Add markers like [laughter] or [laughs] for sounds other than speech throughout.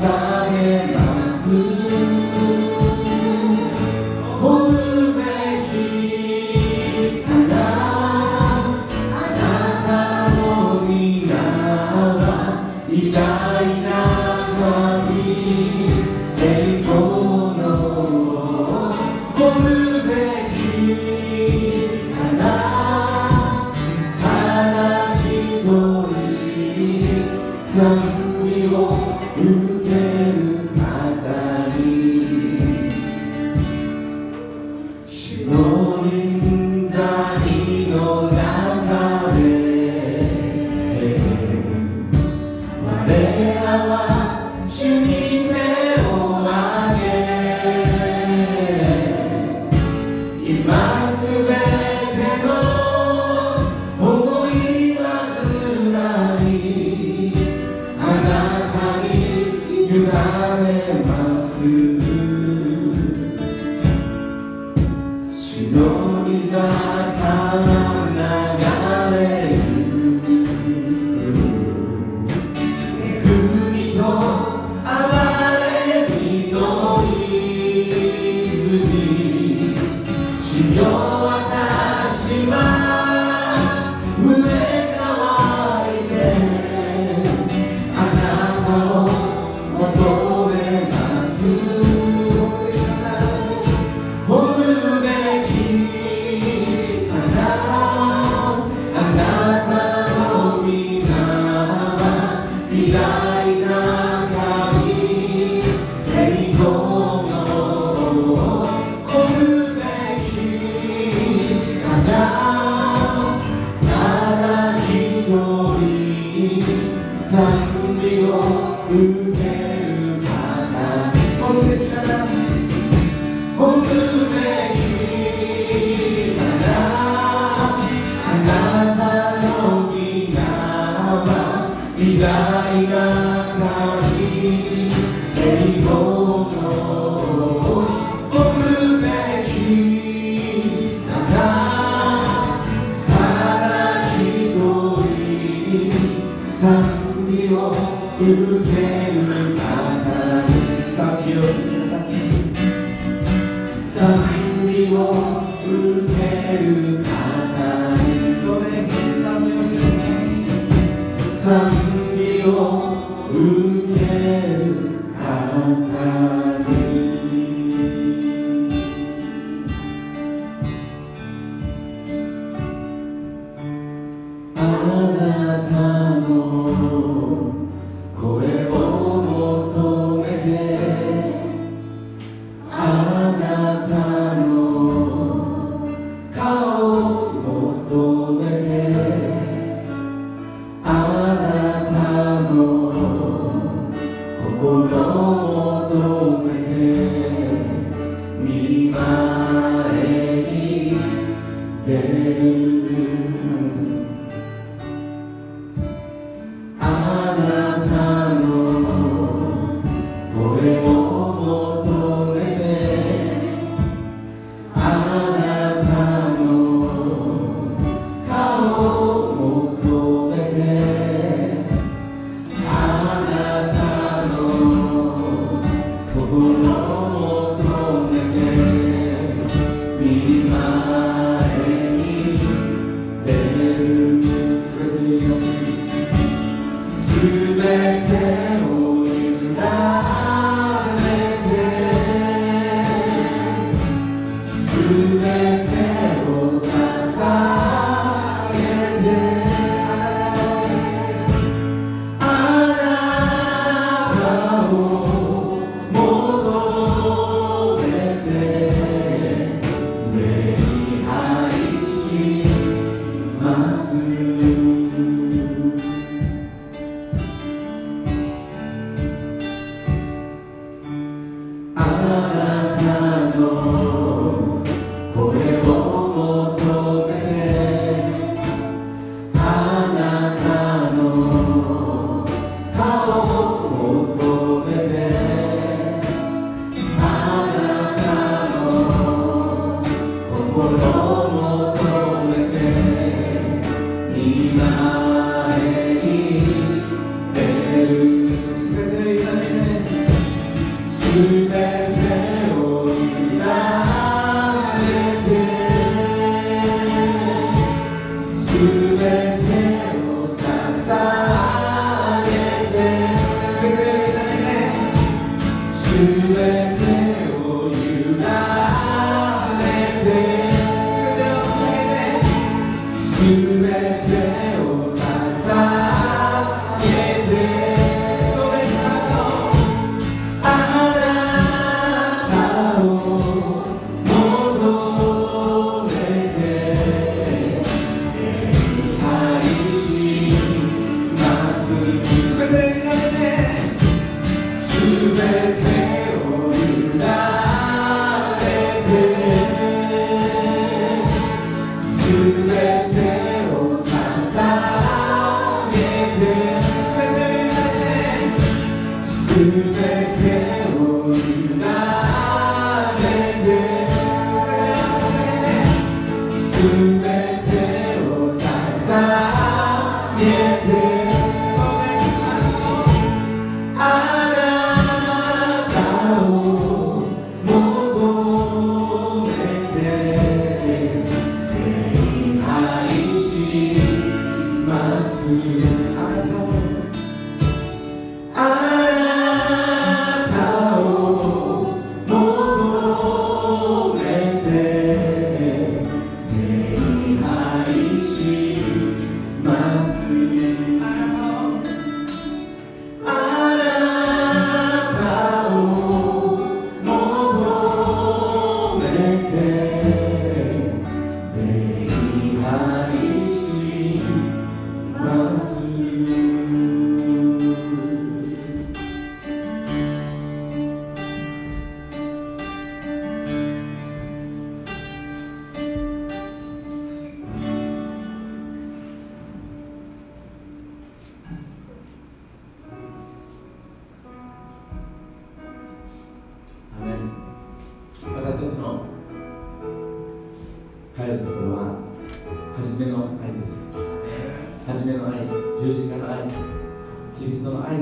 捧げま賛美を受ける方に賛美を賛美を受ける方にそれ賛美を賛美を受ける。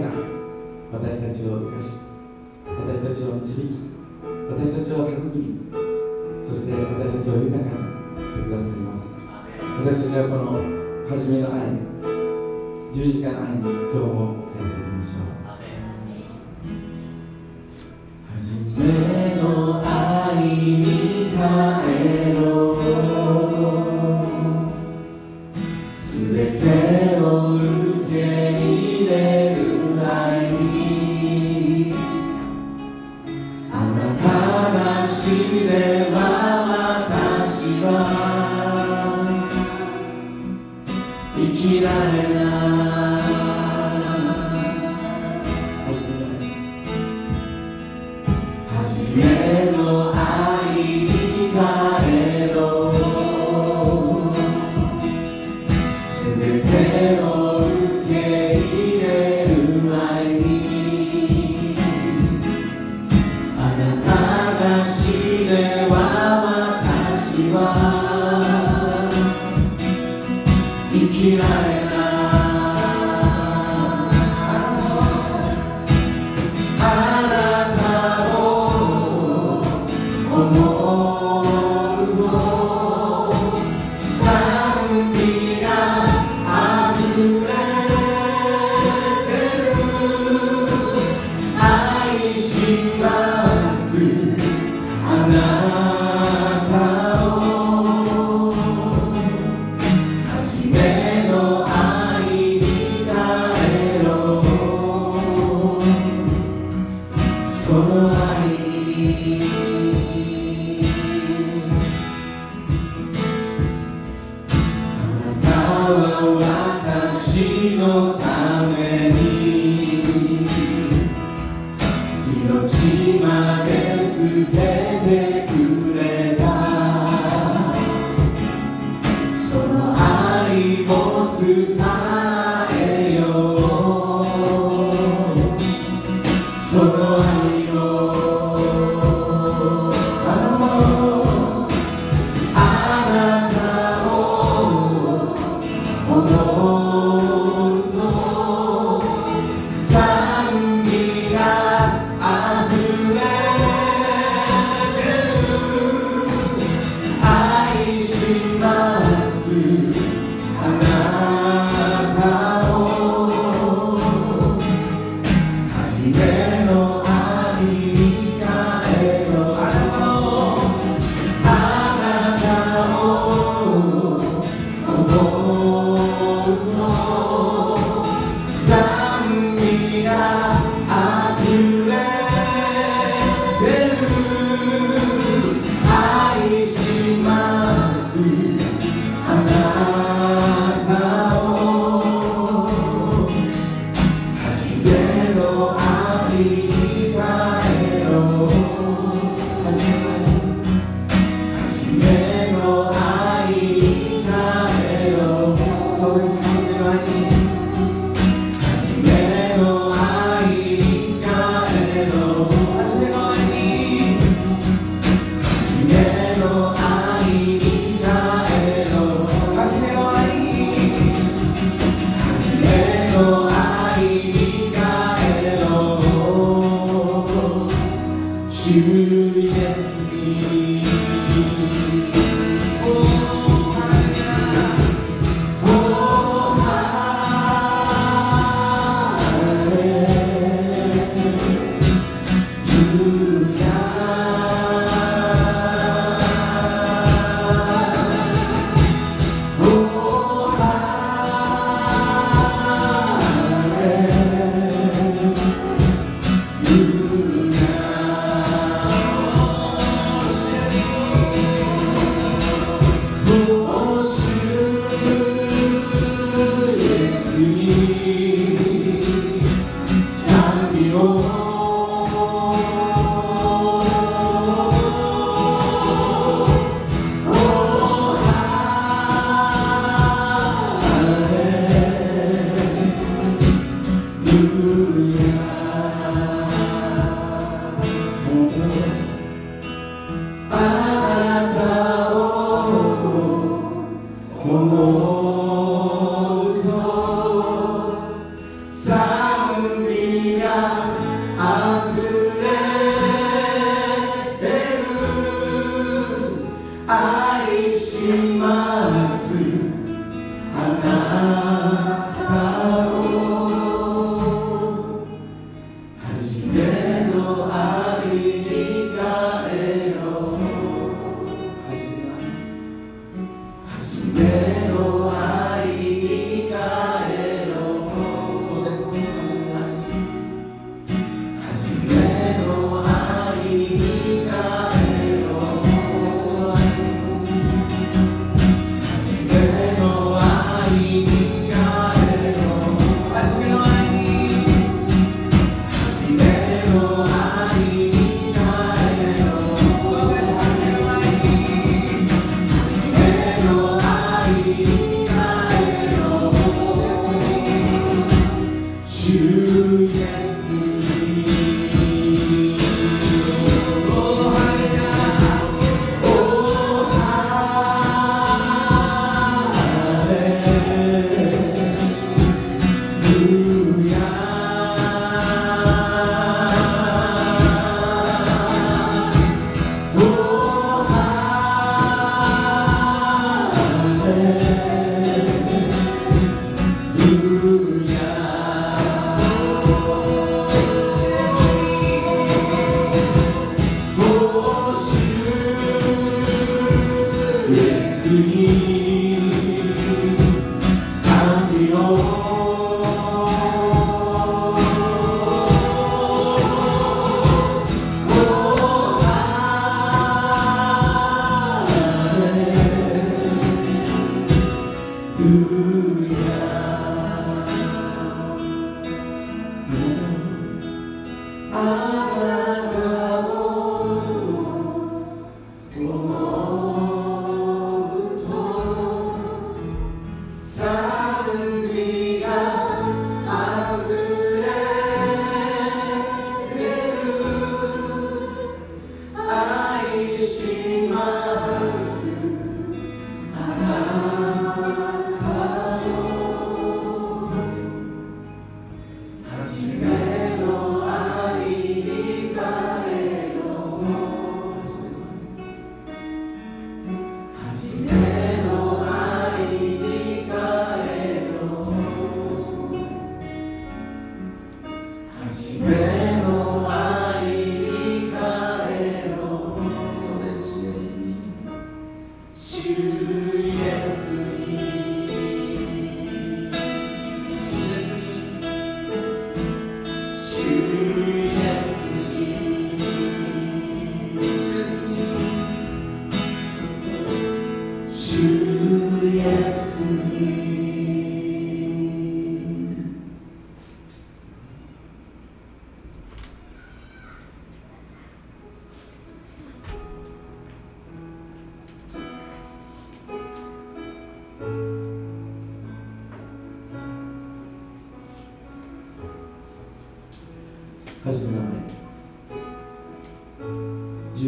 が私たちを生かし私たちを導き私たちを育みそして私たちを豊かにしてくださいます。私たちはこの初めの愛十字架の愛に今日も変えていきましょう。初め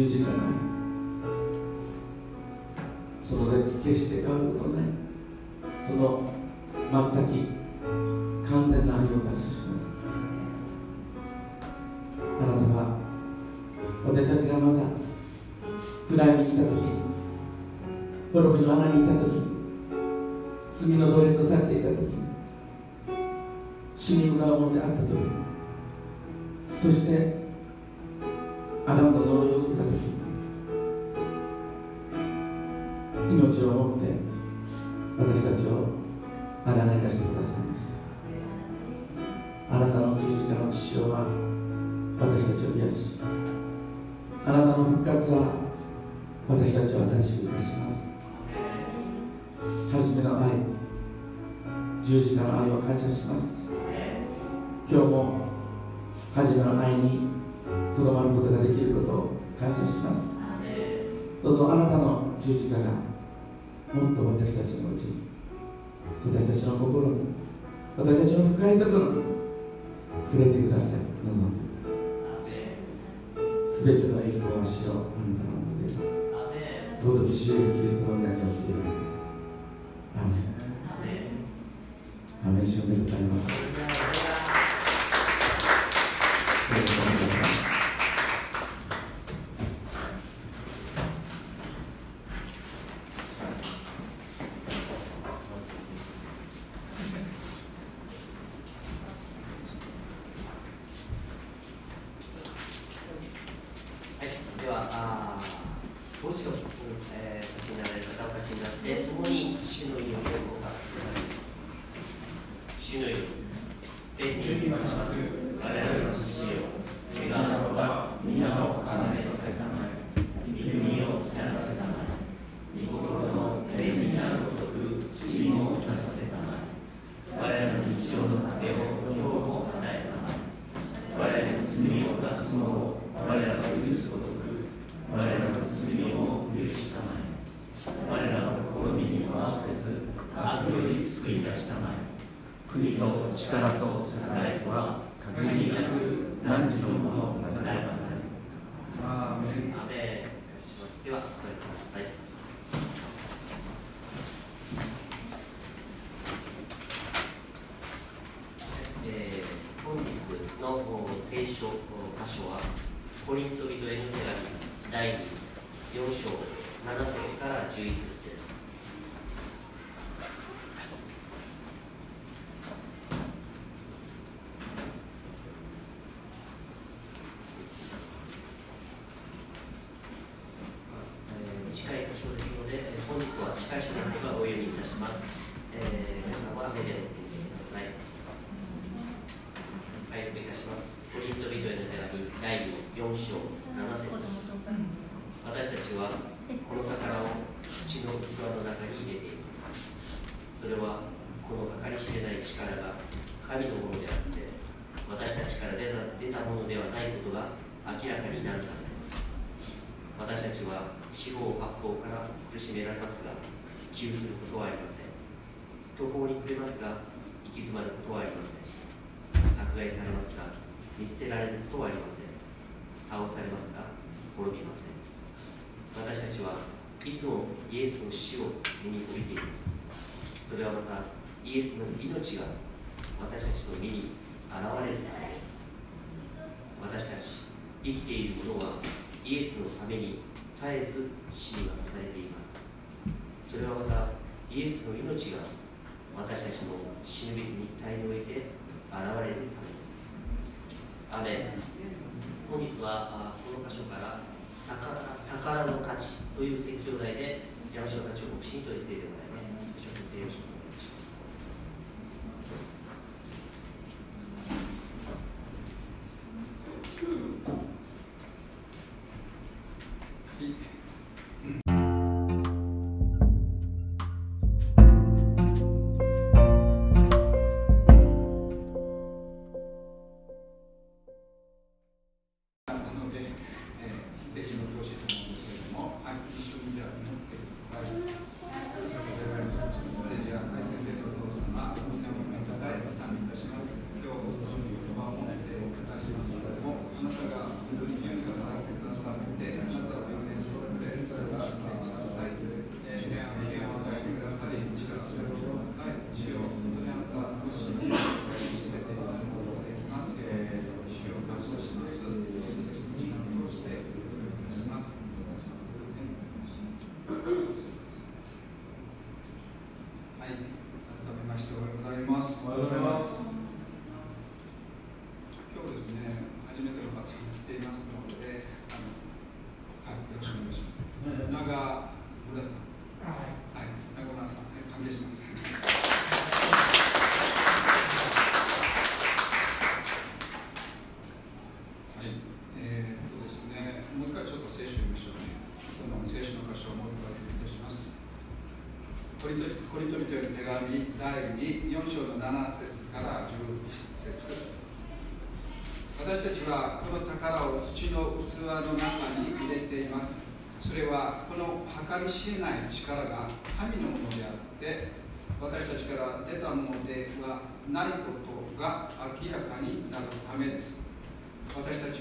十字架の不快だと。見捨てられるとはありません。倒されますが滅びません。私たちはいつもイエスの死を身に置いています。それはまたイエスの命が私たちの身に現れるからです。私たち生きているものはイエスのために絶えず死に渡されています。それはまたイエスの命が私たちの死ぬべき肉体において現れるためです。ア本日はこの箇所から宝の価値という説教題で山城たちを牧師に取り付けてもらいます。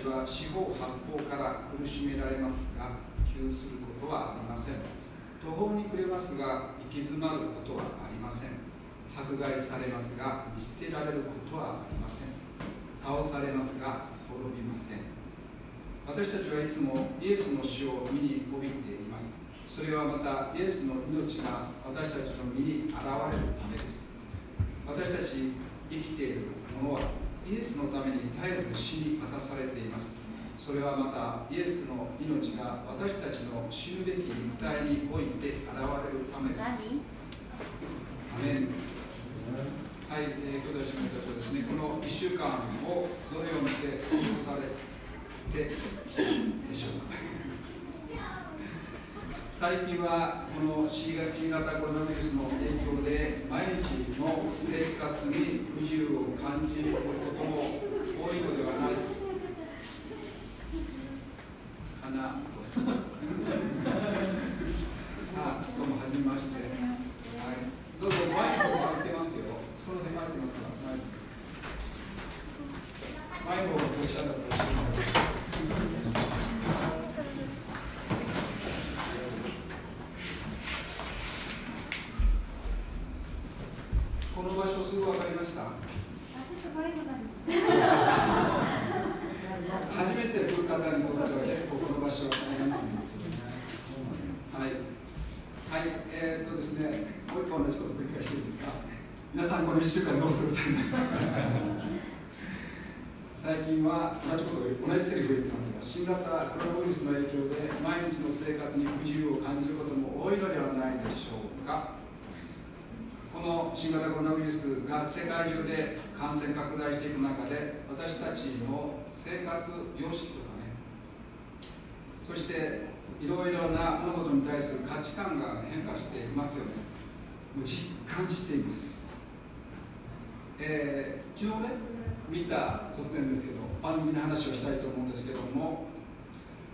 ちは四方八方から苦しめられますが窮することはありません。途方に暮れますが行き詰まることはありません。迫害されますが見捨てられることはありません。倒されますが滅びません。私たちはいつもイエスの死を身に帯びています。それはまたイエスの命が私たちの身に現れるためです。私たち生きているものはイエスのために絶えず死に渡されています。それはまたイエスの命が私たちの死ぬべき肉体において現れるためです。アメン。はい、えー、兄弟姉妹たちはですねこの1週間をどのようにして過ごされてきたでしょうか？最近はこの新型コロナウイルスの影響で毎日の生活に不自由を感じることも多いのではない。かな。[laughs] あどうもはじめまして、はい、どうぞマイクを開いてますよ。その辺開いてますか？らマイクマイクをおっしゃったらこの場所すぐ分かりました？[laughs] 初めて来る方にとっては結構この場所は大変なんですよね。はい。はい、えー、っとですね、もう一回同じこと繰り返していいですか？皆さんこの1週間どう過ごされましたか？[laughs] 最近は同じことを同じセリフを言ってますが、新型コロナウイルスの影響で毎日の生活に不自由を感じることも多いのではないでしょうか？この新型コロナウイルスが世界中で感染拡大していく中で私たちの生活様式とかねそしていろいろな物事に対する価値観が変化していますよね。もう実感しています、えー、昨日ね見た突然ですけど番組の話をしたいと思うんですけども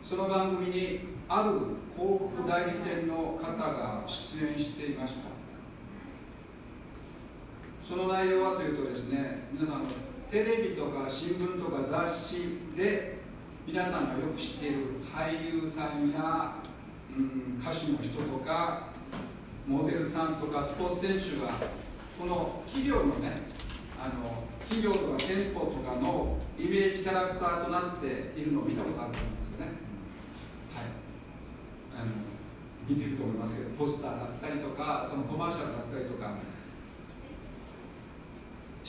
その番組にある広告代理店の方が出演していました。その内容はというとですね皆さんテレビとか新聞とか雑誌で皆さんがよく知っている俳優さんや、うん、歌手の人とかモデルさんとかスポーツ選手がこの企業のねあの企業とか店舗とかのイメージキャラクターとなっているのを見たことあると思うんですよね。はい。あの見てると思いますけどポスターだったりとかそのコマーシャルだったりとか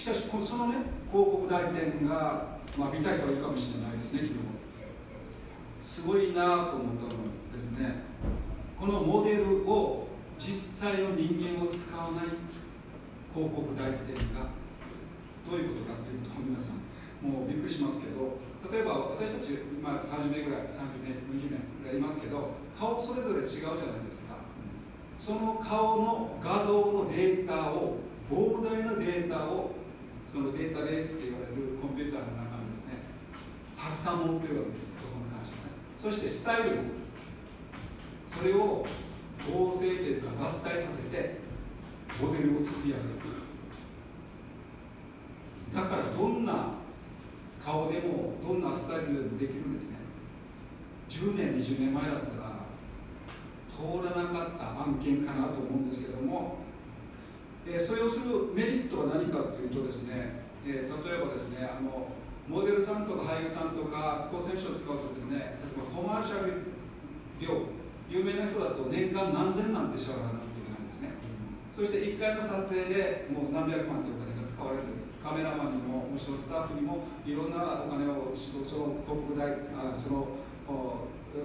しかしそのね広告代理店が、まあ、見たい人はいるかもしれないですね昨日すごいなと思ったのですね。このモデルを実際の人間を使わない広告代理店がどういうことかというと皆さんもうびっくりしますけど例えば私たち、まあ、30名ぐらい30名20名ぐらいいますけど顔それぞれ違うじゃないですか。その顔の画像のデータを膨大なデータをそのデータベースって言われるコンピューターの中にですねたくさん持ってるわけですそこに関してね。そしてスタイルもそれを合成というか合体させてモデルを作り上げる。だからどんな顔でもどんなスタイルでもできるんですね。10年20年前だったら通らなかった案件かなと思うんですけどもえそれをするメリットは何かというとですね、え例えばですねあのモデルさんとか俳優さんとかスポーツ選手を使うとですね例えばコマーシャル料有名な人だと年間何千万って支払わないといけないんですね、そして1回の撮影でもう何百万というお金が使われてです。カメラマンにももちろんスタッフにもいろんなお金をその広告代あその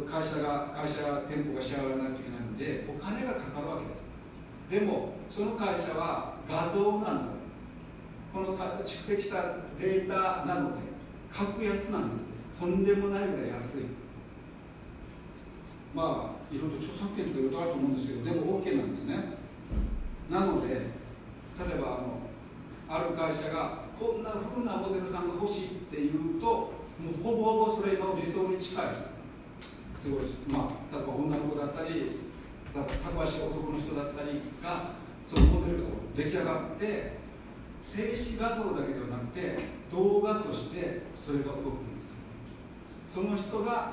会社が会社や店舗が支払わないといけないのでお金がかかるわけですでもその会社は画像なのでこの蓄積したデータなので格安なんです。とんでもないぐらい安い。まあいろいろ著作権とかいろいろあると思うんですけどでも OK なんですね。なので例えばあのある会社がこんなふうなモデルさんが欲しいっていうともうほぼほぼそれの理想に近い。すごい。まあ例えば女の子だったりたくましい男の人だったりがそのモデルが出来上がって静止画像だけではなくて動画としてそれが動くんですその人が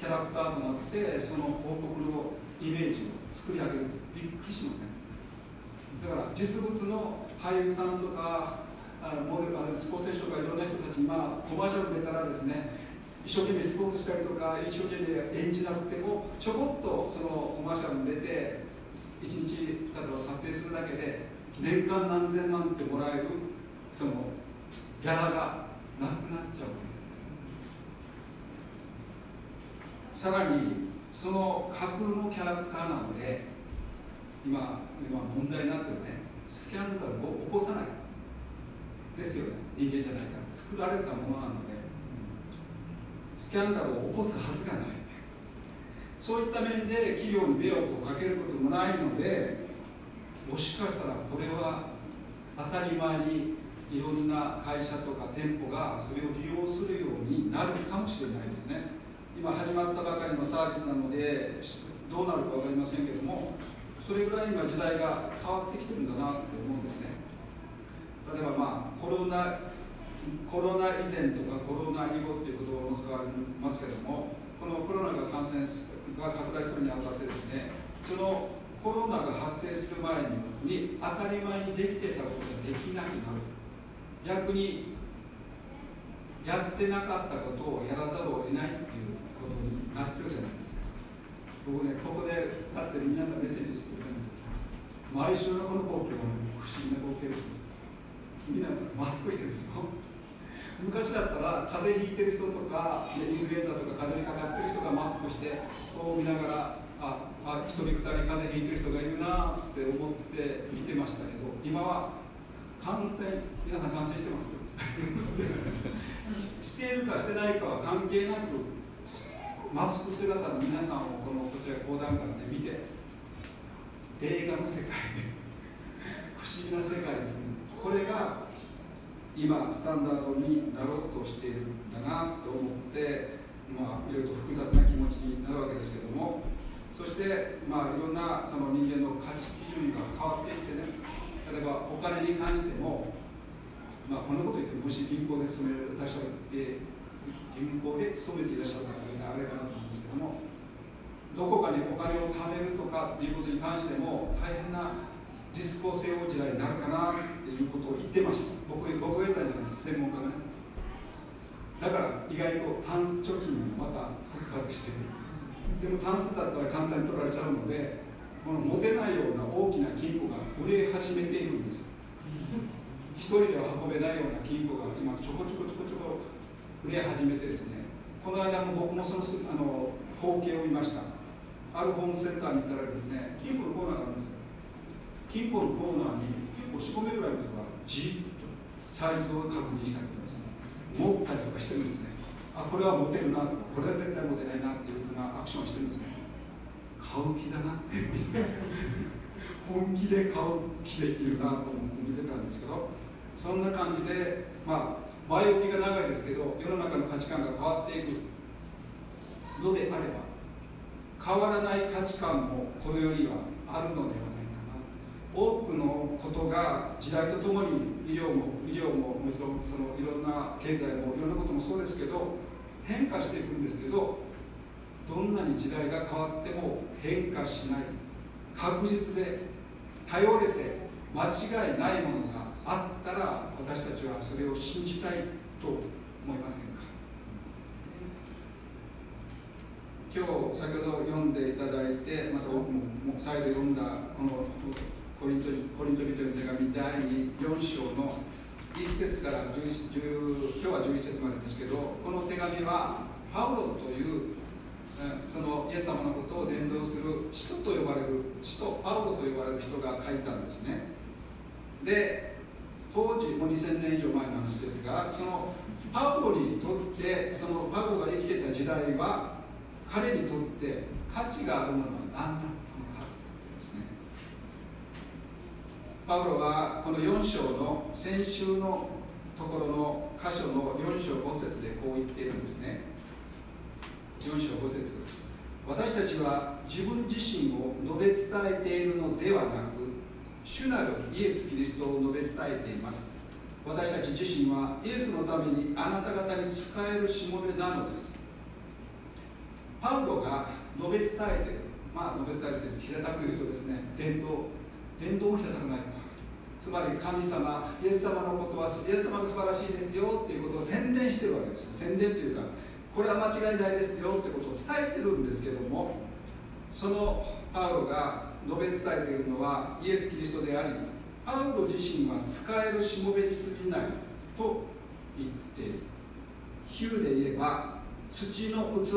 キャラクターとなってその広告のイメージを作り上げると。びっくりしません？だから実物の俳優さんとかあのモデルあのスポーツ選手とかいろんな人たちに、まあ、コマーシャル出たらですね一生懸命スポーツしたりとか一生懸命演じなくてもちょこっとそのて一日例えば撮影するだけで年間何千万ってもらえるそのギャラがなくなっちゃうわけですね。さらにその架空のキャラクターなので今今問題になってるねスキャンダルを起こさない。ですよね。人間じゃないから。作られたものなのでスキャンダルを起こすはずがない。そういった面で企業に迷惑をかけることもないのでもしかしたらこれは当たり前にいろんな会社とか店舗がそれを利用するようになるかもしれないですね。今始まったばかりのサービスなのでどうなるか分かりませんけどもそれぐらい今時代が変わってきてるんだなって思うんですね。例えばまあコロナコロナ以前とかコロナ以後っていう言葉も使われますけどもこのコロナが感染すが拡大するにあたってですねそのコロナが発生する前に当たり前にできてたことができなくなる。逆にやってなかったことをやらざるを得ないっていうことになってるじゃないですか。僕ねここで立ってる皆さんメッセージしてるんです毎週のこの光景は不思議な光景です皆さんマスクしてるでしょ？昔だったら風邪ひいてる人とかインフルエンザとか風邪にかかってる人がマスクしてこう見ながらああ一人二人風邪ひいてる人がいるなって思って見てましたけど今は感染皆さん感染してます？[laughs] しているかしてないかは関係なくマスク姿の皆さんをこのこちら講談からで見て映画の世界で [laughs] 不思議な世界ですね。これが今スタンダードになろうとしているんだなと思ってまあいろいろと複雑な気持ちになるわけですけどもそしてまあいろんなその人間の価値基準が変わっていってね例えばお金に関しても、まあ、こんなこと言ってもし銀行で勤めらっしゃって銀行で勤めていらっしゃる方があれかなと思うんですけどもどこかにお金を貯めるとかっていうことに関しても大変なディスコを背負う時代になるかなっていうことを言ってました。僕僕が言ったんじゃないです。専門家がね。だから意外とタンス貯金もまた復活してる。でもタンスだったら簡単に取られちゃうのでこの持てないような大きな金庫が売れ始めているんです。一人では運べないような金庫が今ちょこちょこちょこちょこ売れ始めてですね。この間も僕もそのあの光景を見ました。あるホームセンターに行ったらですね金庫のコーナーがあるんです金庫のコーナーに結構4個目ぐらいの人がじっとサイズを確認したり持ったりとかしてるんですね。あこれは持てるなとかこれは絶対持てないなっていうふうなアクションをしてるんですね。買う気だな。本気で買う気でいるなと思って見てたんですけどそんな感じでまあ前置きが長いですけど世の中の価値観が変わっていくのであれば変わらない価値観もこの世にはあるのではない多くのことが時代とともに医療も医療ももちろんそのいろんな経済もいろんなこともそうですけど変化していくんですけどどんなに時代が変わっても変化しない確実で頼れて間違いないものがあったら私たちはそれを信じたいと思いませんか？今日先ほど読んでいただいてまた僕ももう再度読んだこのコリントコリント人の手紙第4章の1節から10今日は11節までですけどこの手紙はパウロというそのイエス様のことを伝道する使徒と呼ばれる使徒パウロと呼ばれる人が書いたんですね。で当時もう2000年以上前の話ですがそのパウロにとってそのパウロが生きてた時代は彼にとって価値があるものは何だったのかですねパウロはこの4章の先週のところの箇所の4章5節でこう言っているんですね。4章5節。私たちは自分自身を述べ伝えているのではなく主なるイエス・キリストを述べ伝えています。私たち自身はイエスのためにあなた方に使えるしもべなのです。パウロが述べ伝えている。まあ述べ伝えている。平たく言うとですね伝道。伝道も平たくないつまり神様イエス様のことはイエス様が素晴らしいですよっていうことを宣伝してるわけです宣伝というかこれは間違いないですよってことを伝えてるんですけどもそのパウロが述べ伝えているのはイエス・キリストでありパウロ自身は使えるしもべに過ぎないと言っている比喩で言えば土の器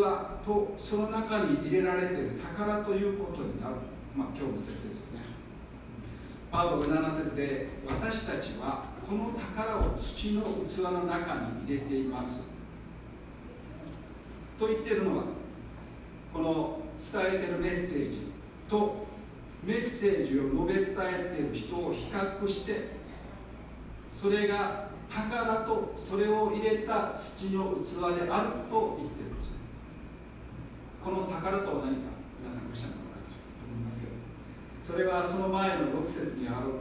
とその中に入れられている宝ということになる、まあ、今日の説ですよね。パウロ7節で私たちはこの宝を土の器の中に入れています。と言っているのはこの伝えてるメッセージとメッセージを述べ伝えている人を比較してそれが宝とそれを入れた土の器であると言ってるんです。ねこの宝とは何か皆さんクリスチャンのかと思いますけど。それはその前の6節にある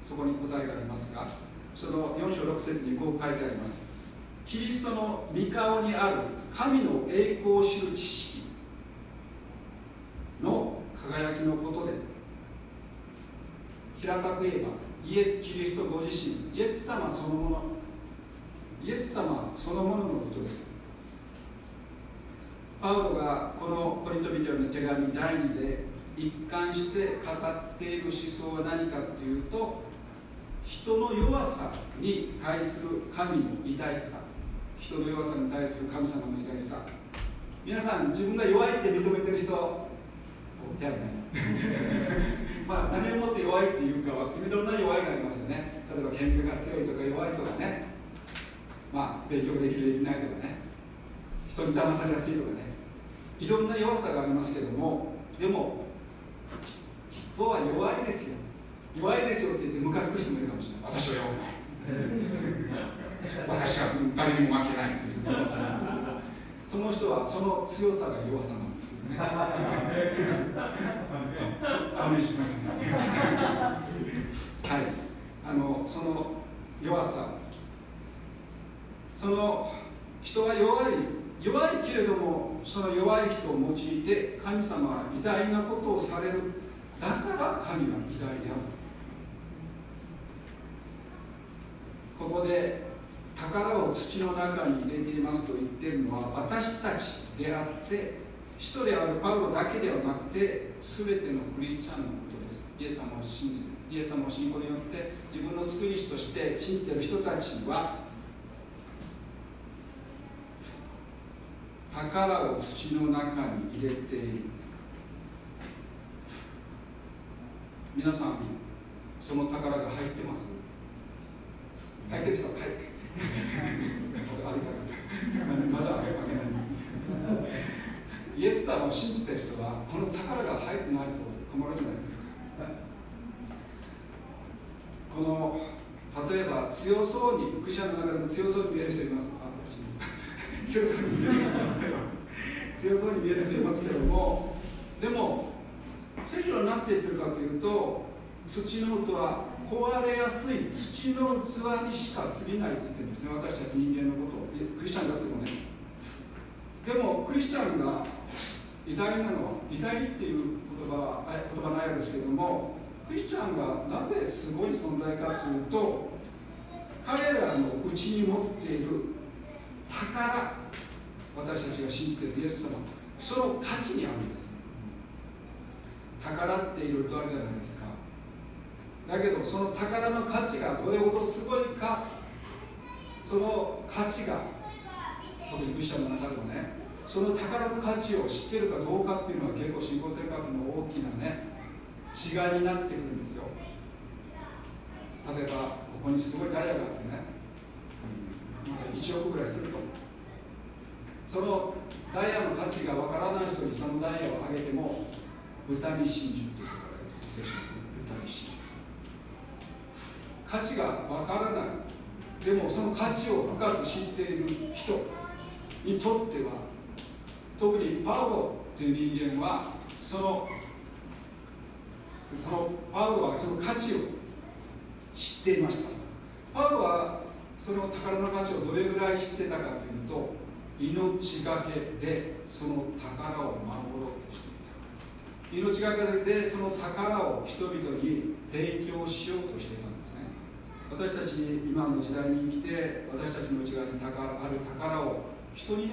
そこに答えがありますがその4章6節にこう書いてあります。キリストの御顔にある神の栄光を知る知識の輝きのことで平たく言えばイエス・キリストご自身イエス様そのものイエス様そのもののことです。パウロがこのコリント人への手紙第2で一貫して語っている思想は何かというと人の弱さに対する神の偉大さ人の弱さに対する神様の偉大さ。皆さん自分が弱いって認めてる人手挙げない。[laughs] まあ何をもって弱いっていうかはいろんな弱いがありますよね。例えば研究が強いとか弱いとかね。まあ勉強できるできないとかね。人に騙されやすいとかね。いろんな弱さがありますけどもでも人は弱いですよ弱いですよって言ってムカつく人もいるかもしれない。私は弱くない。[laughs] 私は誰にも負けないっていうかもしれないですその人はその強さが弱さなんですよね。あめしましたねはいあのその弱さその人は弱い弱いけれどもその弱い人を用いて神様は偉大なことをされるだから神は偉大であるここで宝を土の中に入れていますと言っているのは私たちであって一人あるパウロだけではなくて全てのクリスチャンのことです。イエス様を信じイエス様の信仰によって自分の救い主として信じている人たちは宝を土の中に入れている。皆さんその宝が入ってます？入ってる人はい。[laughs] まだ開けない。イエス様を信じてる人はこの宝が入ってないと困るじゃないですか。この例えば強そうにクリスチャンの中でも強そうに見える人います？あっちに。[laughs] 強そうに見える人いますけど。強そうに見える人いますけどもでも聖書は何て言ってるかというと土の音は壊れやすい土の器にしか過ぎないって言ってるんですね。私たち人間のことをクリスチャンであってもね。でもクリスチャンが偉大なのは偉大っていう言葉は言葉ないですけどもクリスチャンがなぜすごい存在かというと彼らのうちに持っている宝私たちが信じているイエス様その価値にあるんです。宝っていろいろとあるじゃないですか。だけどその宝の価値がどれほどすごいかその価値が特にクリスチャンの中でもねその宝の価値を知ってるかどうかっていうのは結構信仰生活の大きなね違いになってくるんですよ。例えばここにすごいダイヤがあってね、うん、1億ぐらいすると。そのダイヤの価値がわからない人にそのダイヤをあげても豚に真珠っていうことがあります聖書に豚に真珠価値がわからない。でもその価値を深く知っている人にとっては特にパウロという人間はそのそのパウロはその価値を知っていました。パウロはその宝の価値をどれぐらい知ってたかというと命がけでその宝を守ろう命がけでその宝を人々に提供しようとしていたんですね。私たち今の時代に生きて私たちの内側にある宝を人にね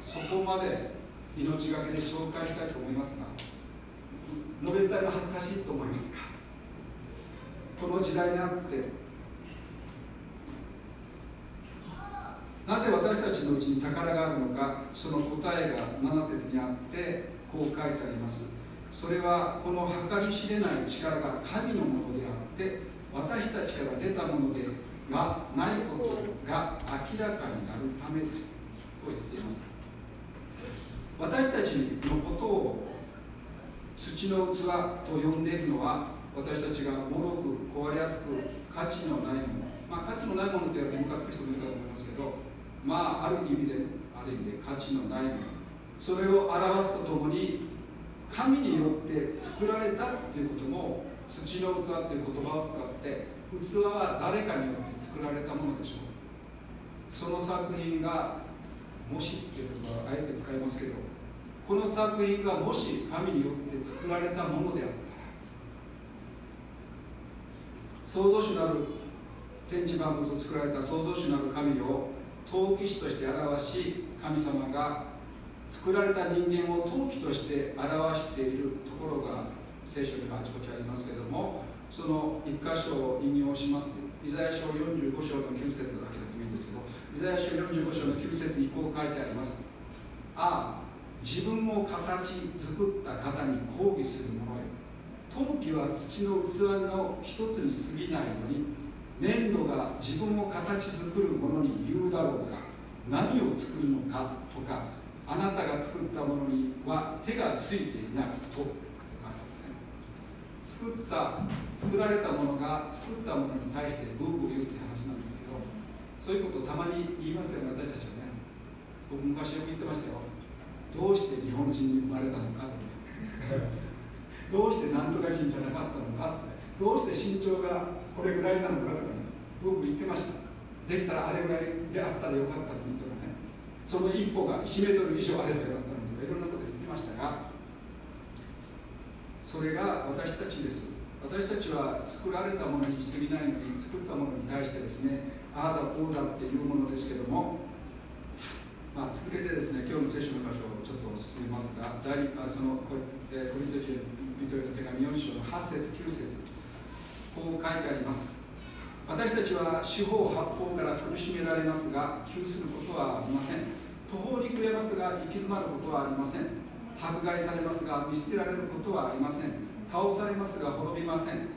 そこまで命がけで紹介したいと思いますが述べ伝えるの恥ずかしいと思いますか？この時代にあってなぜ私たちのうちに宝があるのかその答えが7節にあってこう書いてあります。それはこの計り知れない力が神のものであって私たちから出たものではないことが明らかになるためです。と言っています。私たちのことを土の器と呼んでいるのは私たちが脆く壊れやすく価値のないもの。まあ価値のないものって言われてムカつく人もいるかと思いますけどまあある意味である意味で価値のないもの。それを表すとともに神によって作られたっていうことも土の器という言葉を使って器は誰かによって作られたものでしょう。その作品がもしっていう言葉をあえて使いますけどこの作品がもし神によって作られたものであったら創造主なる天地万物を作られた創造主なる神を陶器師として表し神様が作られた人間を陶器として表しているところが聖書にはあちこちありますけれどもその一箇所を引用します。イザヤ書45章の9節だけでもいいんですけどイザヤ書45章の9節にこう書いてあります。ああ自分を形作った方に抗議する者よ。陶器は土の器の一つに過ぎないのに粘土が自分を形作る者に言うだろうか何を作るのかとかあなたが作ったものには手がついていないと書いてますね。作った作られたものが作ったものに対してブーブー言うって話なんですけどそういうことをたまに言いますよね私たちはね。僕昔よく言ってましたよ。どうして日本人に生まれたのかと [laughs] どうしてなんとか人じゃなかったのかどうして身長がこれぐらいなのかとかね。僕言ってました。できたらあれぐらいであったらよかったのにとか。その一歩が1メートル以上あればよかったのとかいろんなこと言ってましたがそれが私たちです。私たちは作られたものに過ぎないのに作ったものに対してですねああだこうだっていうものですけどもまあ、続けてですね今日の聖書の箇所をちょっと進めますが第あそのコリコリト人人への手紙4章の8節9節こう書いてあります。私たちは四方八方から苦しめられますが窮することはありません。途方に暮れますが行き詰まることはありません。迫害されますが見捨てられることはありません。倒されますが滅びません。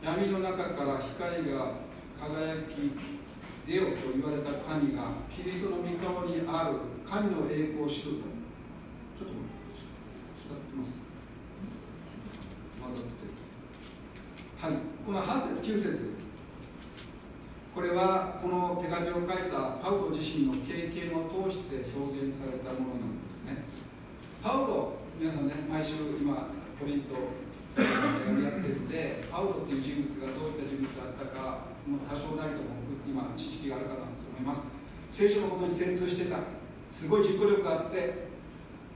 闇の中から光が輝き出よと言われた神がキリストの御顔にある神の栄光を知ると。ちょっと違ってます混ざって。はい。この8節9節。これはこの手紙を書いたパウロ自身の経験を通して表現されたものなんですね。パウロ皆さんね毎週今ポリントやってるんでパウロっていう人物がどういった人物だったかも多少なりとも今知識があるかなと思います。聖書のことに精通してた。すごい実行力があって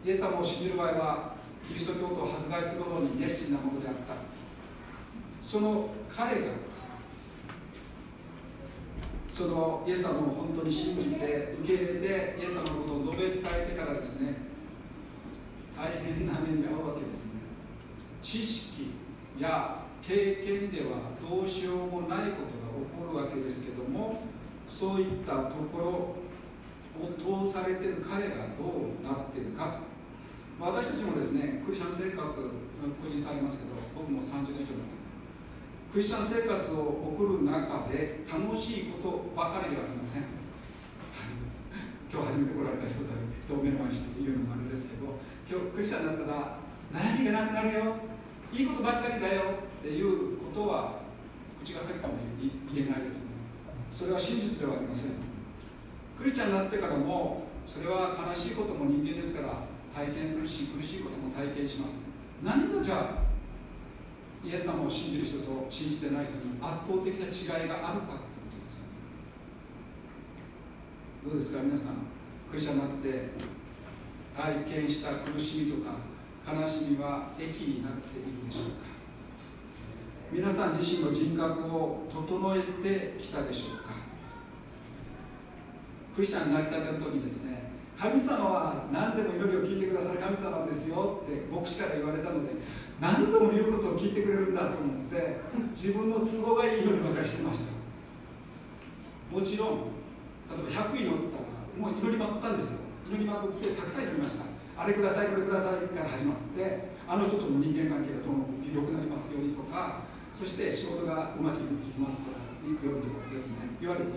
イエス様を信じる場合はキリスト教徒を迫害するほどに熱心なものであった。その彼がそのイエス様を本当に信じて受け入れてイエス様のことを述べ伝えてからですね大変な目に遭うわけですね。知識や経験ではどうしようもないことが起こるわけですけどもそういったところを通されてる彼がどうなってるか。私たちもですねクリスチャン生活個人されますけど僕も30年以上になってクリスチャン生活を送る中で楽しいことばかりではありません。今日初めて来られた人と人を目の前にして言うのもあれですけど今日クリスチャンになったら悩みがなくなるよ。いいことばっかりだよっていうことは口が先かも言えないですね。それは真実ではありません。クリスチャンになってからもそれは悲しいことも人間ですから体験するし苦しいことも体験します。何がじゃあイエス様を信じる人と信じてない人に圧倒的な違いがあるかってことですよどうですか皆さん。クリスチャンになって体験した苦しみとか悲しみは益になっているでしょうか。皆さん自身の人格を整えてきたでしょうか。クリスチャンになりたての時にですね神様は何でも祈りを聞いてくださる神様ですよって牧師から言われたので何度も言うことを聞いてくれるんだと思って自分の都合がいい祈りばかりしてました。もちろん例えば100祈ったらもう祈りまくったんですよ。祈りまくってたくさん祈りました。あれくださいこれくださいから始まってあの人との人間関係がどうも良くなりますようにとかそして仕事がうまくいきますとかようにですね。いわゆる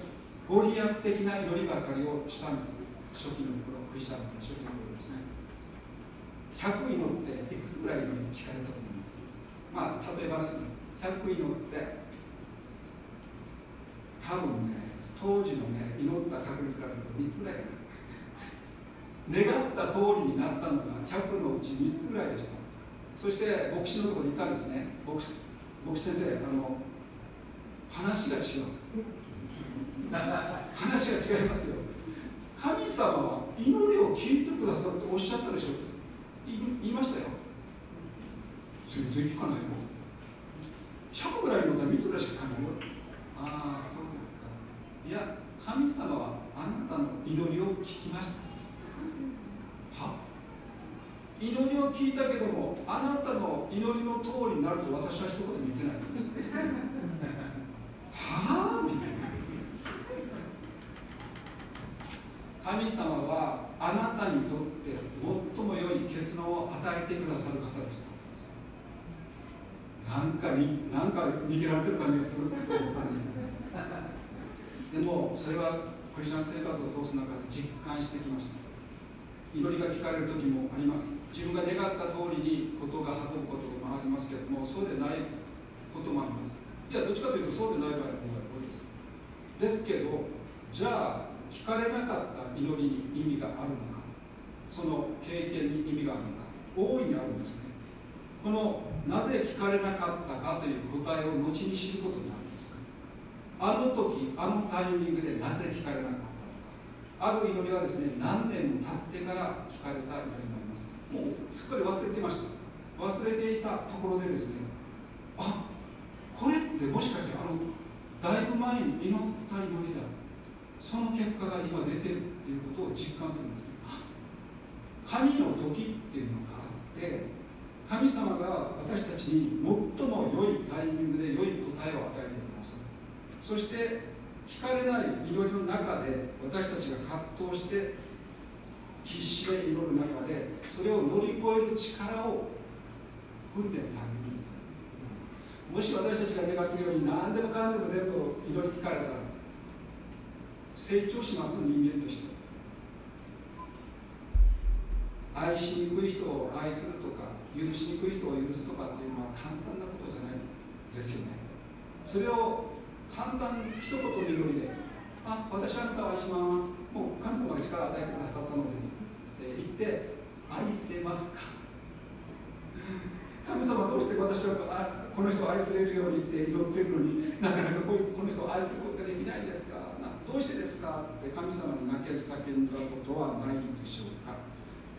ご利益的な祈りばかりをしたんです。初期の頃クリスチャンの初期の頃ですね。100祈っていくつぐらい祈り聞かれたと思います？まあ例え話の100祈って多分ね当時のね祈った確率からすると3つぐらいかな。[laughs] 願った通りになったのが100のうち3つぐらいでした。そして牧師のところに行ったんですね。牧師牧師先生あの話が違う。[laughs] 話が違いますよ。神様は祈りを聞いてくださるっておっしゃったでしょ言いましたよ。全然聞かないよ100ぐらいのたら3つぐらいしか聞かないよああそうですか。いや神様はあなたの祈りを聞きました。は？祈りを聞いたけどもあなたの祈りの通りになると私は一言も言ってないんです。[laughs] は？あみたいな神様はあなたにとって最も良い結論を与えてくださる方ですなんかになんか逃げられてる感じがする。と思ったんですでもそれはクリスチャン生活を通す中で実感してきました。祈りが聞かれる時もあります。自分が願った通りに事が運ぶこともありますけれどもそうでないこともあります。いやどっちかというとそうでない場合の方が多いです。ですけどじゃあ聞かれなかった祈りに意味があるのか。その経験に意味があるのか。大いにあるんですね。このなぜ聞かれなかったかという答えを後に知ることになるんです。あの時あのタイミングでなぜ聞かれなかったのか。ある祈りはですね何年も経ってから聞かれた祈りになります。もうすっかり忘れていました。忘れていたところでですねあこれってもしかしてあのだいぶ前に祈った祈りだその結果が今出てるということを実感するんですね神の時っていうのがあって神様が私たちに最も良いタイミングで良い答えを与えてくださる。そして聞かれない祈りの中で私たちが葛藤して必死で祈る中でそれを乗り越える力を訓練されるんですもし私たちが願っているように何でもかんでも全部祈り聞かれたら成長します人間として。愛しにくい人を愛するとか許しにくい人を許すとかっていうのは簡単なことじゃないですよね。それを簡単一言の祈りで「あ私はあなたを愛します」もう神様が力を与えてくださったのですって言って「愛せますか? [laughs]」神様どうして私はあこの人を愛せれるようにって祈ってるのになかなかこの人を愛することができないんですか？どうしてですか？って神様に泣ける叫んだことはないんでしょうか？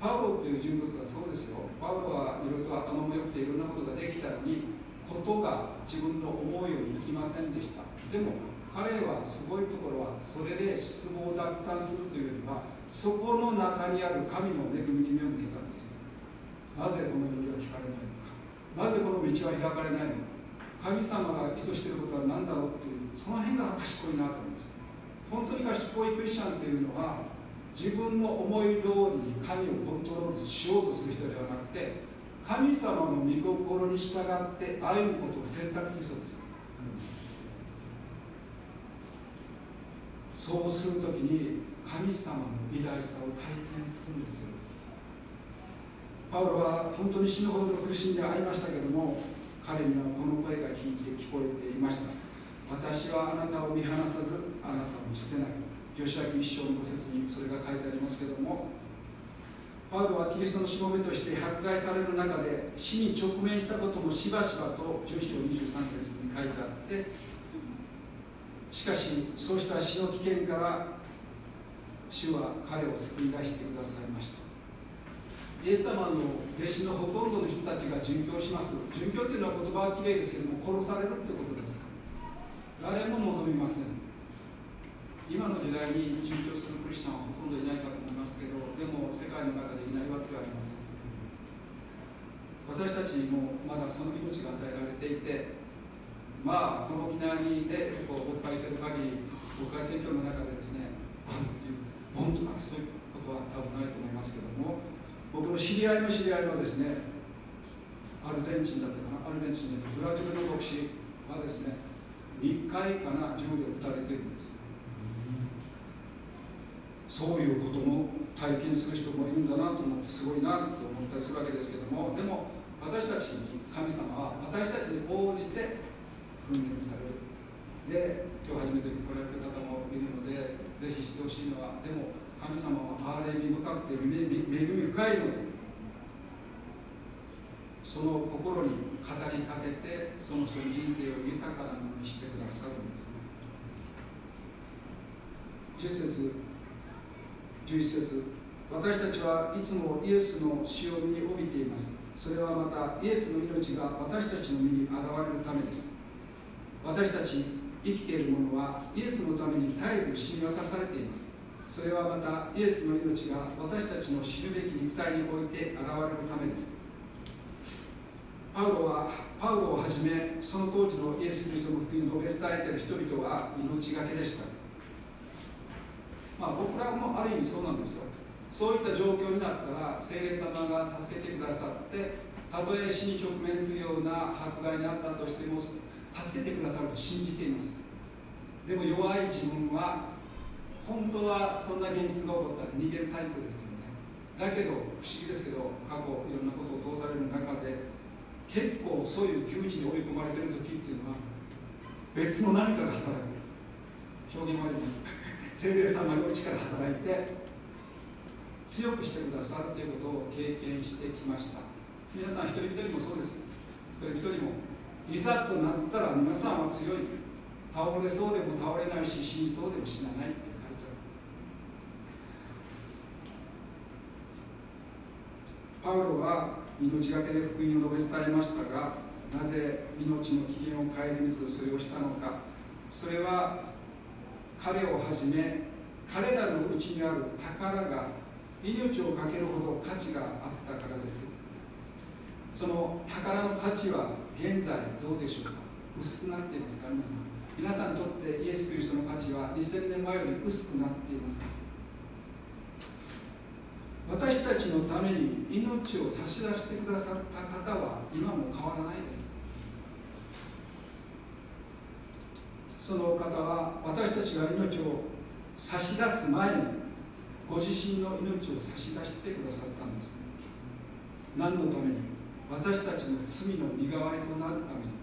パウロという人物はそうですよ。パウロはいろいろと頭も良くていろんなことができたのにことが自分の思うようにいきませんでした。でも彼はすごいところはそれで失望を奪還するというよりはそこの中にある神の恵みに目を向けたんですよ。なぜこの祈りは聞かれないのか？なぜこの道は開かれないのか？神様が意図していることは何だろうっていうその辺が賢いなと思います本当に賢いクリスチャンっていうのは自分の思い通りに神をコントロールしようとする人ではなくて神様の御心に従って歩むことを選択する人ですよ。そうするときに神様の偉大さを体験するんですよ。パウロは本当に死ぬほどの苦しみでありましたけども彼にはこの声が聞いて聞こえていました。私はあなたを見放さずあなたを見捨てない。吉明一生の説にそれが書いてありますけどもパウロはキリストのしもべとして迫害される中で死に直面したこともしばしばと11章23節に書いてあってしかしそうした死の危険から主は彼を救い出してくださいました。イエス様の弟子のほとんどの人たちが殉教します。殉教っていうのは言葉はきれいですけども殺されるってことです。誰も望みません。今の時代に殉教するクリスチャンはほとんどいないかと思いますけどでも世界の中でいないわけではありません。私たちにもまだその命が与えられていてまあこの沖縄にでこう勃発している限り国会選挙の中でですねボンとかそういうことは多分ないと思いますけども僕の知り合いの知り合いのですねアルゼンチンだったかなアルゼンチンでブラジルの牧師はですね2回かな銃で撃たれてるんです。そういうことも体験する人もいるんだなと思ってすごいなと思ったりするわけですけどもでも私たちに神様は私たちに応じて訓練される。で今日初めて来られた方もいるのでぜひ知ってほしいのはでも神様は憐れみ深くて恵み深いのでその心に語りかけてその人の人生を豊かなものにしてくださるんですね。10節11節。私たちはいつもイエスの死を身に帯びています。それはまたイエスの命が私たちの身に現れるためです。私たち生きている者はイエスのために絶えず死に渡されています。それはまたイエスの命が私たちの知るべき肉体において現れるためです。パウロはパウロをはじめその当時のイエス・キリストの福音を述べ伝えている人々は命がけでした。まあ僕らもある意味そうなんですよ。そういった状況になったら聖霊様が助けてくださってたとえ死に直面するような迫害にあったとしても助けてくださると信じています。でも弱い自分は本当はそんな現実が起こったら逃げるタイプですよね。だけど不思議ですけど過去いろんなことを通される中で結構そういう窮地に追い込まれてる時っていうのは別の何かが働く表現悪い精霊様の力が働いて強くしてくださるということを経験してきました。皆さん一人一人もそうです。一人一人もいざとなったら皆さんは強い。倒れそうでも倒れないし死にそうでも死なないって書いてある。パウロは命がけで福音を述べ伝えましたがなぜ命の危険を顧みずそれをしたのか。それは彼をはじめ彼らのうちにある宝が命をかけるほど価値があったからです。その宝の価値は現在どうでしょうか。薄くなっていますか皆さん。皆さんにとってイエス・キリストの価値は2000年前より薄くなっていますか。ちのために命を差し出してくださった方は今も変わらないです。その方は私たちが命を差し出す前にご自身の命を差し出してくださったんです。何のために私たちの罪の身代わりとなるために。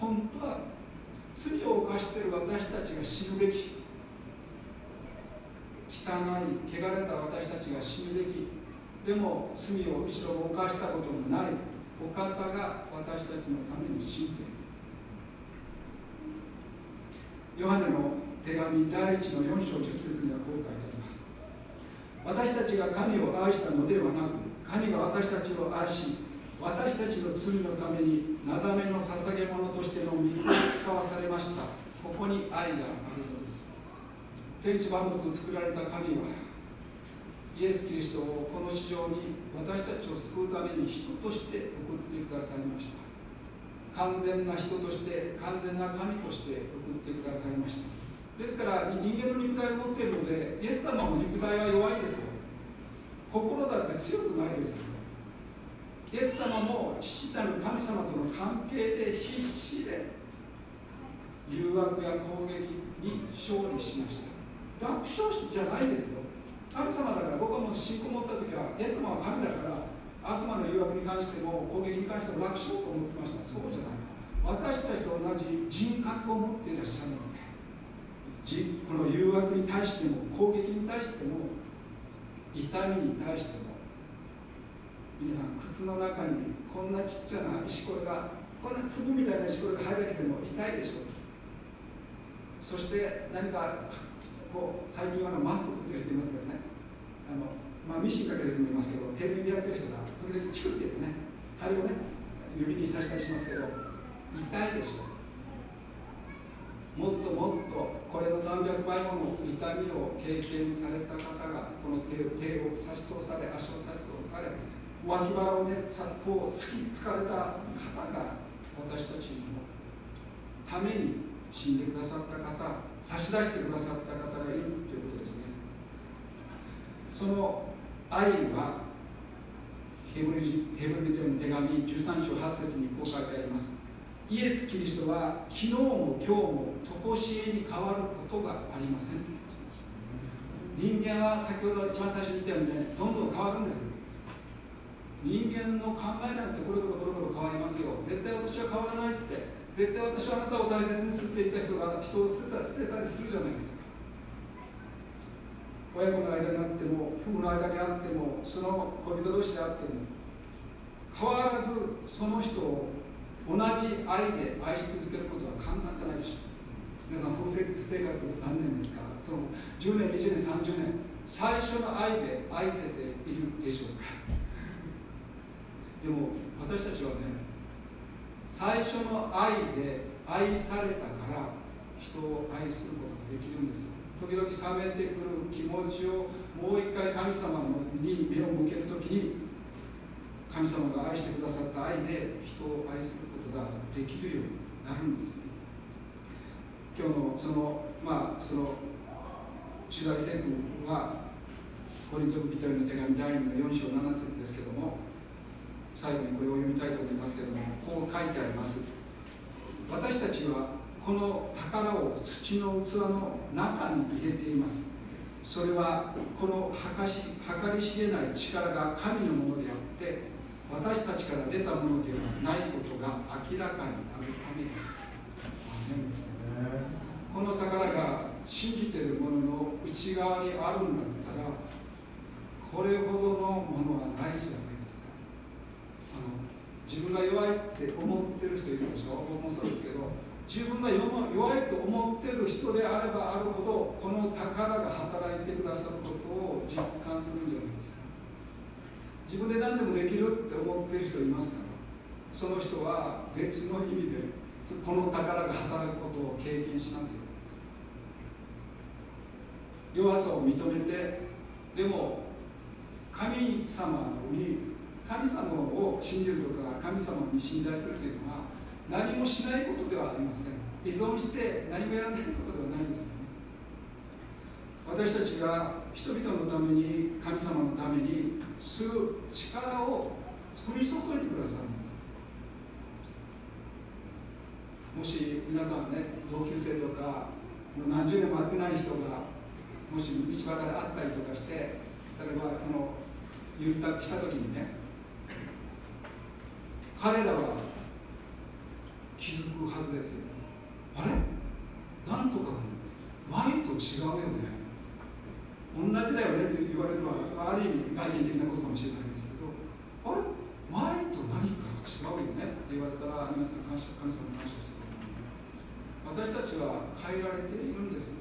本当は罪を犯している私たちが死ぬべき。汚い汚れた私たちが死ぬべき。でも罪を後ろを犯したことのないお方が私たちのために死んでいる。ヨハネの手紙第1の4章10節にはこう書いてあります。私たちが神を愛したのではなく神が私たちを愛し私たちの罪のためになだめの捧げ物としての御子を使わされました。ここに愛がある天地万物を作られた神はイエス・キリストをこの地上に私たちを救うために人として送ってくださいました。完全な人として完全な神として送ってくださいました。ですから人間の肉体を持っているのでイエス様も肉体は弱いですよ。心だって強くないですよ。イエス様も父なる神様との関係で必死で誘惑や攻撃に勝利しました。楽勝じゃないですよ。神様だから僕はもう信仰を持った時はイエス様は神だから悪魔の誘惑に関しても攻撃に関しても楽勝と思ってました。そうじゃない。私たちと同じ人格を持っていらっしゃるのでこの誘惑に対しても攻撃に対しても痛みに対しても皆さん靴の中にこんなちっちゃな石ころがこんな粒みたいな石ころが入るだけでも痛いでしょう。そして何かこう最近はマスクを作ってる人いますけどね。あの、まあ、ミシンかける人もいますけどテレビでやってる人が時々チクって言ってね針をね指に刺したりしますけど痛いでしょ。もっともっとこれの何百倍もの痛みを経験された方がこの手を手を差し通され足を差し通され脇腹をねさこう突きつかれた方が私たちのために死んでくださった方差し出してくださった方がいるということですね。その愛はヘブルヘブル人の手紙13章8節にこう書いてあります。イエス・キリストは昨日も今日も常しえに変わることがありません。人間は先ほど一番最初に言ったようにねどんどん変わるんです人間の考えなんてコロコロコロコロ変わりますよ。絶対私は変わらないって。絶対私はあなたを大切にするって言った人が人を捨てた捨てたりするじゃないですか。親子の間にあっても夫婦の間にあってもその恋人同士であっても変わらずその人を同じ愛で愛し続けることは簡単じゃないでしょう。皆さん不生活何年ですか？その10年20年30年最初の愛で愛せているでしょうか？でも私たちはね最初の愛で愛されたから人を愛することができるんです。時々冷めてくる気持ちをもう一回神様に目を向けるときに神様が愛してくださった愛で人を愛することができるようになるんです。ね今日のそのまあその主題聖句はコリント人への手紙第2の4章7節ですけども最後にこれを読みたいと思いますけどもこう書いてあります。私たちはこの宝を土の器の中に入れています。それはこの計し計り知れない力が神のものであって私たちから出たものではないことが明らかになるためです。この宝が信じているものの内側にあるんだったらこれほどのものはないじゃない。自分が弱いって思ってる人いるでしょ？僕もそうですけど自分が弱いと思ってる人であればあるほどこの宝が働いてくださることを実感するんじゃないですか。自分で何でもできるって思ってる人いますか？らその人は別の意味でこの宝が働くことを経験しますよ。弱さを認めてでも神様に神様を信じるとか神様に信頼するというのは何もしないことではありません。依存して何もやらないことではないんですよね。私たちが人々のために神様のためにする力を降り注いでくださるんです。もし皆さんね同級生とかもう何十年も会ってない人がもし道端で会ったりとかして例えばその言ったした時にね彼らは気づくはずですよ。あれ？なんとか前と違うよね。同じだよねって言われるのはある意味外見的なことかもしれないんですけどあれ？前と何か違うよね？って言われたら皆さん感謝神様に感謝してください私たちは変えられているんです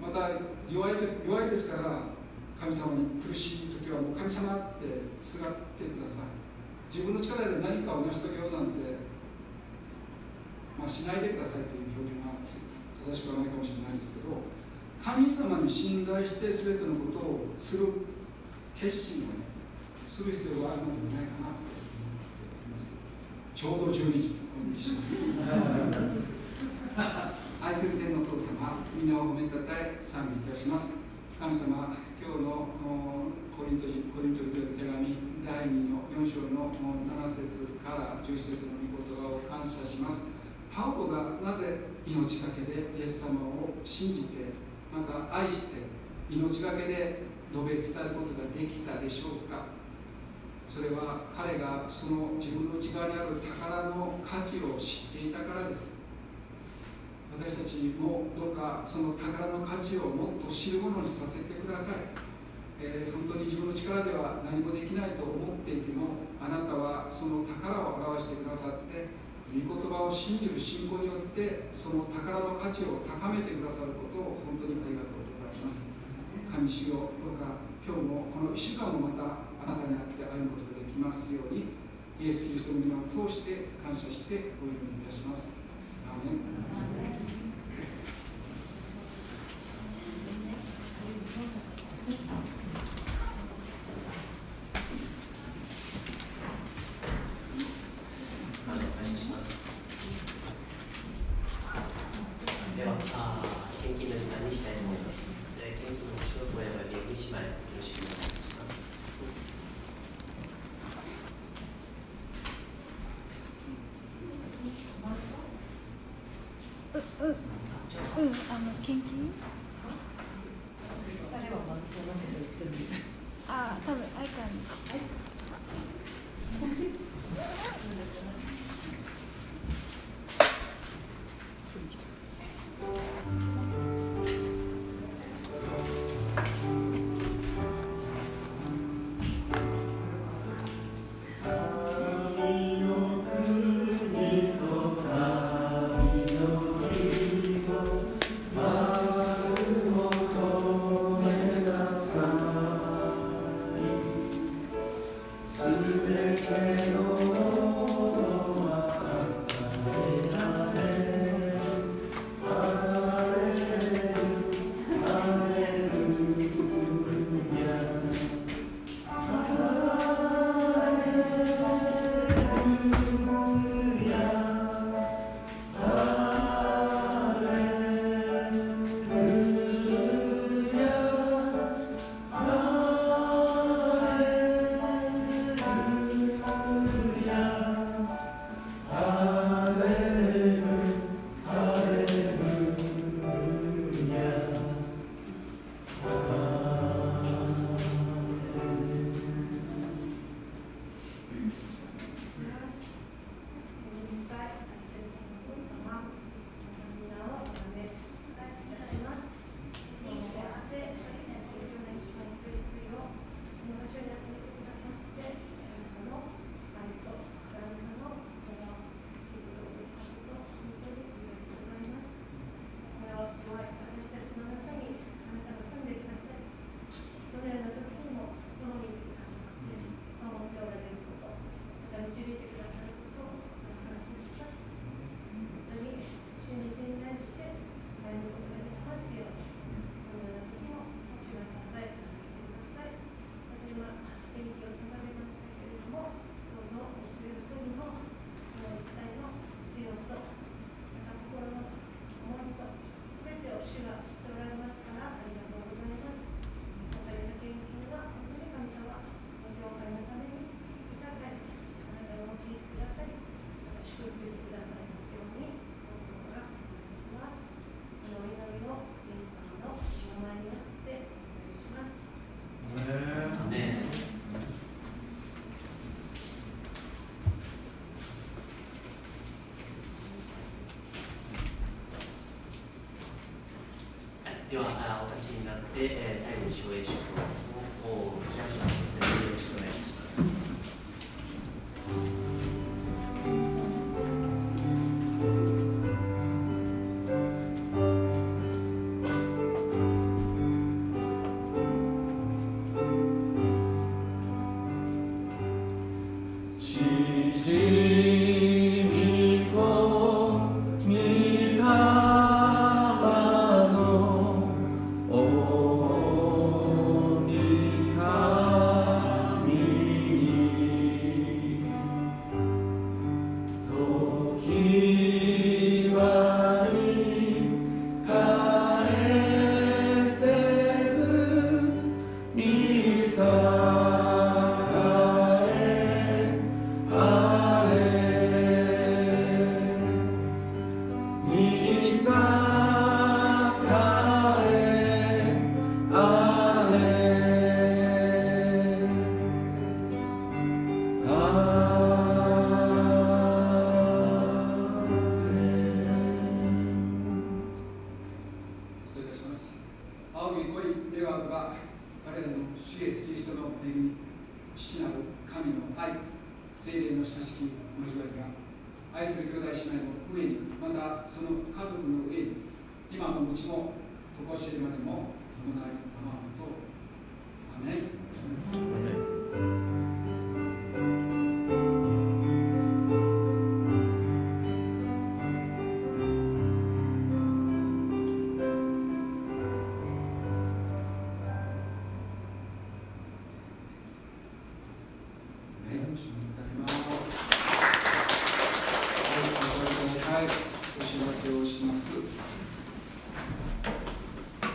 また弱い弱いですから神様に苦しい時はもう神様ってすがってください。自分の力で何かを成し遂げようなんてまあ、しないでくださいという表現が正しくはないかもしれないんですけど神様に信頼して全てのことをする決心をねする必要があるのではないかなと思っています。ちょうど12時お願いします。[laughs] 愛する天の父様皆を褒めたたえ賛美いたします。神様今日のコリント人コリント人の手紙第2の4章の7節から11節の御言葉を感謝します。パウロがなぜ命がけでイエス様を信じてまた愛して命がけで述べ伝えることができたでしょうか。それは彼がその自分の内側にある宝の価値を知っていたからです。私たちもどうかその宝の価値をもっと知るものにさせてください、えー、本当に自分の力では何もできないと思っていてもあなたはその宝を表してくださって御言葉を信じる信仰によってその宝の価値を高めてくださることを本当にありがとうございます。神主よどうか今日もこの1週間もまたあなたに会って会うことができますようにイエス・キリストの皆を通して感謝してお祈りいたします。アーメン。アーメン。献金の時間にしたいと思います。献金の仕事や、よろしくお願いします。